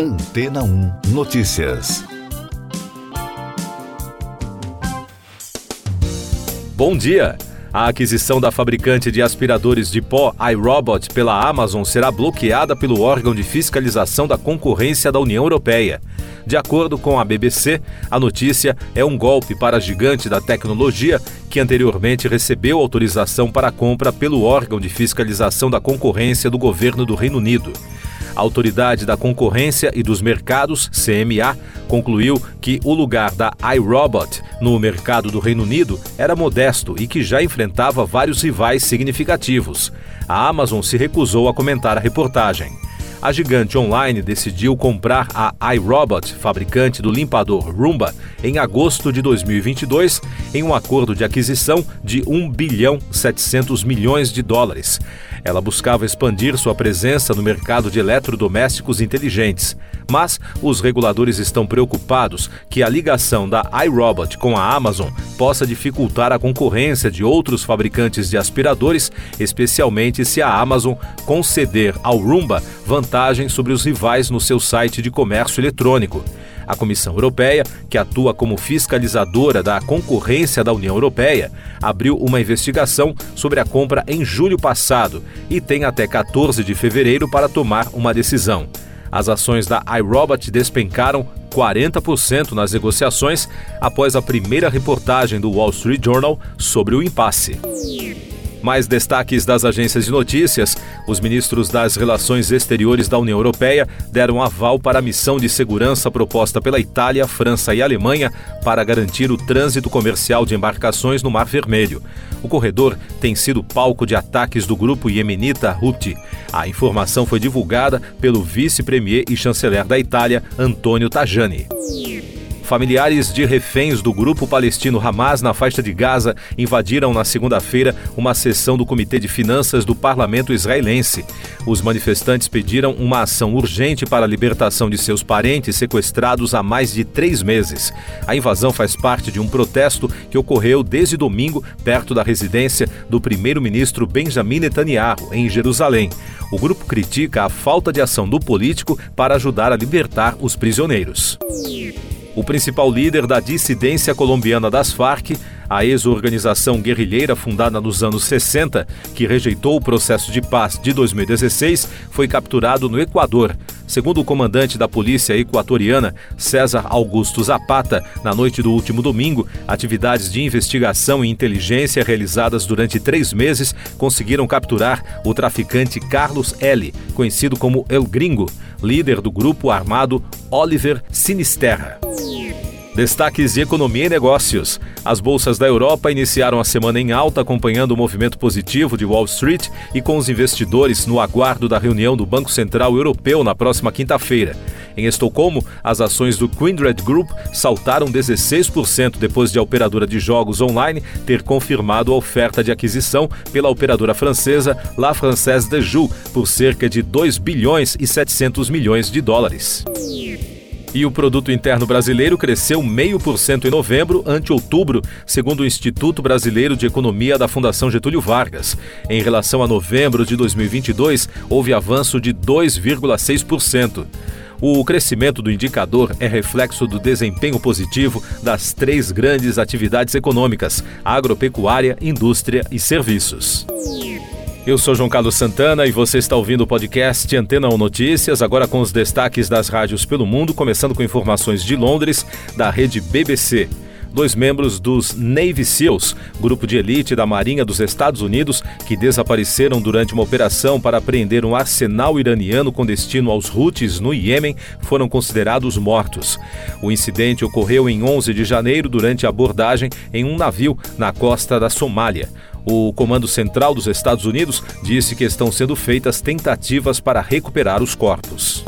Antena 1 Notícias. Bom dia! A aquisição da fabricante de aspiradores de pó iRobot pela Amazon será bloqueada pelo órgão de fiscalização da concorrência da União Europeia. De acordo com a BBC, a notícia é um golpe para a gigante da tecnologia que anteriormente recebeu autorização para compra pelo órgão de fiscalização da concorrência do governo do Reino Unido. A Autoridade da Concorrência e dos Mercados, CMA, concluiu que o lugar da iRobot no mercado do Reino Unido era modesto e que já enfrentava vários rivais significativos. A Amazon se recusou a comentar a reportagem a gigante online decidiu comprar a iRobot, fabricante do limpador Roomba, em agosto de 2022, em um acordo de aquisição de 1 bilhão 700 milhões de dólares. Ela buscava expandir sua presença no mercado de eletrodomésticos inteligentes, mas os reguladores estão preocupados que a ligação da iRobot com a Amazon possa dificultar a concorrência de outros fabricantes de aspiradores, especialmente se a Amazon conceder ao Roomba vantagem sobre os rivais no seu site de comércio eletrônico. A Comissão Europeia, que atua como fiscalizadora da concorrência da União Europeia, abriu uma investigação sobre a compra em julho passado e tem até 14 de fevereiro para tomar uma decisão. As ações da iRobot despencaram 40% nas negociações após a primeira reportagem do Wall Street Journal sobre o impasse. Mais destaques das agências de notícias: os ministros das Relações Exteriores da União Europeia deram aval para a missão de segurança proposta pela Itália, França e Alemanha para garantir o trânsito comercial de embarcações no Mar Vermelho. O corredor tem sido palco de ataques do grupo iemenita Houthi. A informação foi divulgada pelo vice-premier e chanceler da Itália, Antonio Tajani. Familiares de reféns do grupo palestino Hamas na faixa de Gaza invadiram na segunda-feira uma sessão do Comitê de Finanças do parlamento israelense. Os manifestantes pediram uma ação urgente para a libertação de seus parentes sequestrados há mais de três meses. A invasão faz parte de um protesto que ocorreu desde domingo perto da residência do primeiro-ministro Benjamin Netanyahu, em Jerusalém. O grupo critica a falta de ação do político para ajudar a libertar os prisioneiros. O principal líder da dissidência colombiana das Farc, a ex-organização guerrilheira fundada nos anos 60, que rejeitou o processo de paz de 2016, foi capturado no Equador. Segundo o comandante da polícia equatoriana, César Augusto Zapata, na noite do último domingo, atividades de investigação e inteligência realizadas durante três meses conseguiram capturar o traficante Carlos L., conhecido como El Gringo, líder do grupo armado Oliver Sinisterra. Destaques de economia e negócios. As bolsas da Europa iniciaram a semana em alta, acompanhando o movimento positivo de Wall Street e com os investidores no aguardo da reunião do Banco Central Europeu na próxima quinta-feira. Em Estocolmo, as ações do Kindred Group saltaram 16% depois de a operadora de jogos online ter confirmado a oferta de aquisição pela operadora francesa La Française des Jeux por cerca de 2 bilhões e 700 milhões de dólares. E o produto interno brasileiro cresceu 0,5% em novembro ante outubro, segundo o Instituto Brasileiro de Economia da Fundação Getúlio Vargas. Em relação a novembro de 2022, houve avanço de 2,6%. O crescimento do indicador é reflexo do desempenho positivo das três grandes atividades econômicas: agropecuária, indústria e serviços. Eu sou João Carlos Santana e você está ouvindo o podcast Antena 1 Notícias, agora com os destaques das rádios pelo mundo, começando com informações de Londres, da rede BBC. Dois membros dos Navy SEALs, grupo de elite da Marinha dos Estados Unidos, que desapareceram durante uma operação para apreender um arsenal iraniano com destino aos Houthis no Iêmen, foram considerados mortos. O incidente ocorreu em 11 de janeiro durante a abordagem em um navio na costa da Somália. O Comando Central dos Estados Unidos disse que estão sendo feitas tentativas para recuperar os corpos.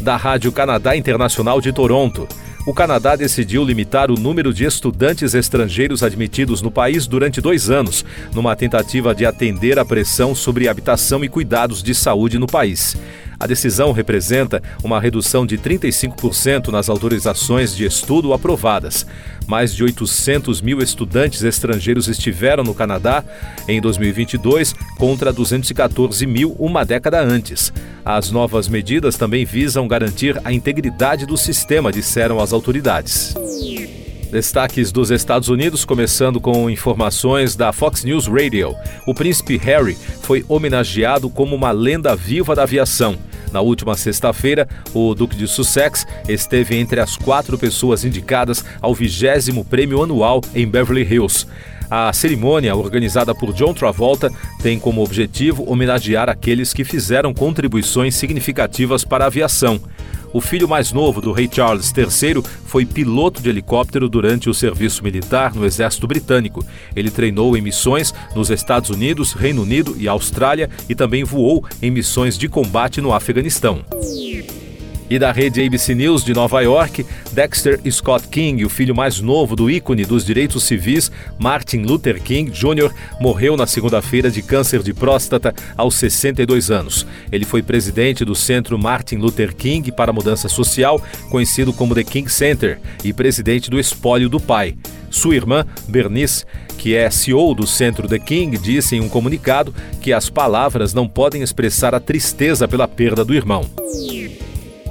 Da Rádio Canadá Internacional de Toronto. O Canadá decidiu limitar o número de estudantes estrangeiros admitidos no país durante dois anos, numa tentativa de atender à pressão sobre habitação e cuidados de saúde no país. A decisão representa uma redução de 35% nas autorizações de estudo aprovadas. Mais de 800 mil estudantes estrangeiros estiveram no Canadá em 2022, contra 214 mil uma década antes. As novas medidas também visam garantir a integridade do sistema, disseram as autoridades. Destaques dos Estados Unidos, começando com informações da Fox News Radio. O príncipe Harry foi homenageado como uma lenda viva da aviação. Na última sexta-feira, o Duque de Sussex esteve entre as quatro pessoas indicadas ao vigésimo prêmio anual em Beverly Hills. A cerimônia, organizada por John Travolta, tem como objetivo homenagear aqueles que fizeram contribuições significativas para a aviação. O filho mais novo do rei Charles III foi piloto de helicóptero durante o serviço militar no exército britânico. Ele treinou em missões nos Estados Unidos, Reino Unido e Austrália e também voou em missões de combate no Afeganistão. E da rede ABC News de Nova York, Dexter Scott King, o filho mais novo do ícone dos direitos civis, Martin Luther King Jr., morreu na segunda-feira de câncer de próstata aos 62 anos. Ele foi presidente do Centro Martin Luther King para a Mudança Social, conhecido como The King Center, e presidente do Espólio do Pai. Sua irmã, Bernice, que é CEO do Centro The King, disse em um comunicado que as palavras não podem expressar a tristeza pela perda do irmão.